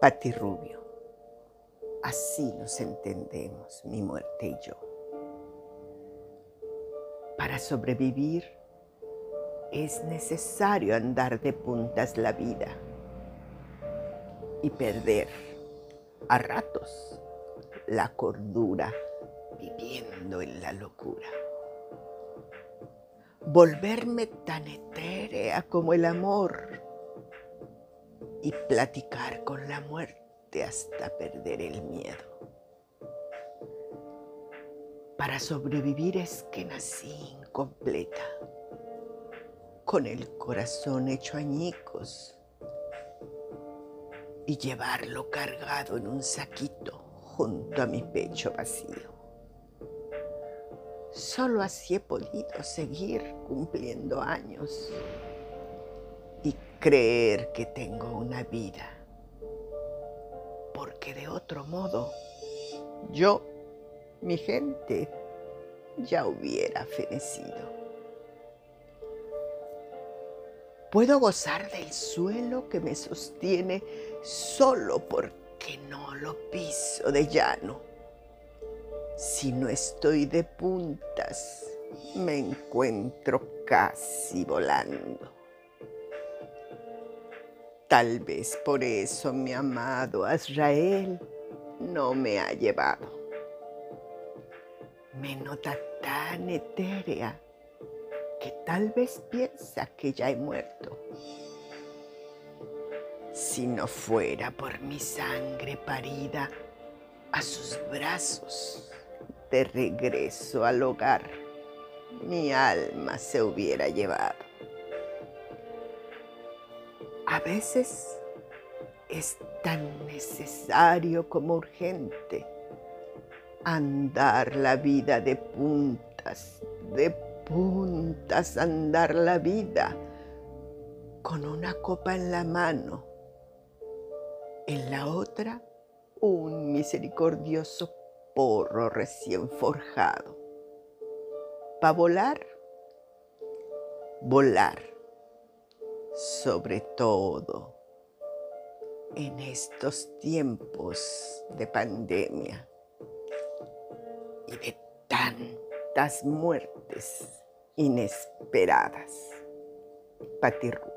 Pati Rubio. Así nos entendemos, mi muerte y yo. Para sobrevivir es necesario andar de puntas la vida y perder a ratos la cordura viviendo en la locura. Volverme tan etérea como el amor y platicar con la muerte hasta perder el miedo. Para sobrevivir es que nací incompleta, con el corazón hecho añicos y llevarlo cargado en un saquito junto a mi pecho vacío. Solo así he podido seguir cumpliendo años y creer que tengo una vida, porque de otro modo yo, mi gente, ya hubiera fenecido. Puedo gozar del suelo que me sostiene solo porque no lo piso de llano. Si no estoy de puntas, me encuentro casi volando. Tal vez por eso mi amado Azrael no me ha llevado. Me nota tan etérea que tal vez piensa que ya he muerto. Si no fuera por mi sangre parida a sus brazos de regreso al hogar, mi alma se hubiera llevado. A veces es tan necesario como urgente andar la vida de puntas, de puntas, andar la vida con una copa en la mano, en la otra un misericordioso porro recién forjado. Para volar, volar sobre todo en estos tiempos de pandemia y de tantas muertes inesperadas. Patirru.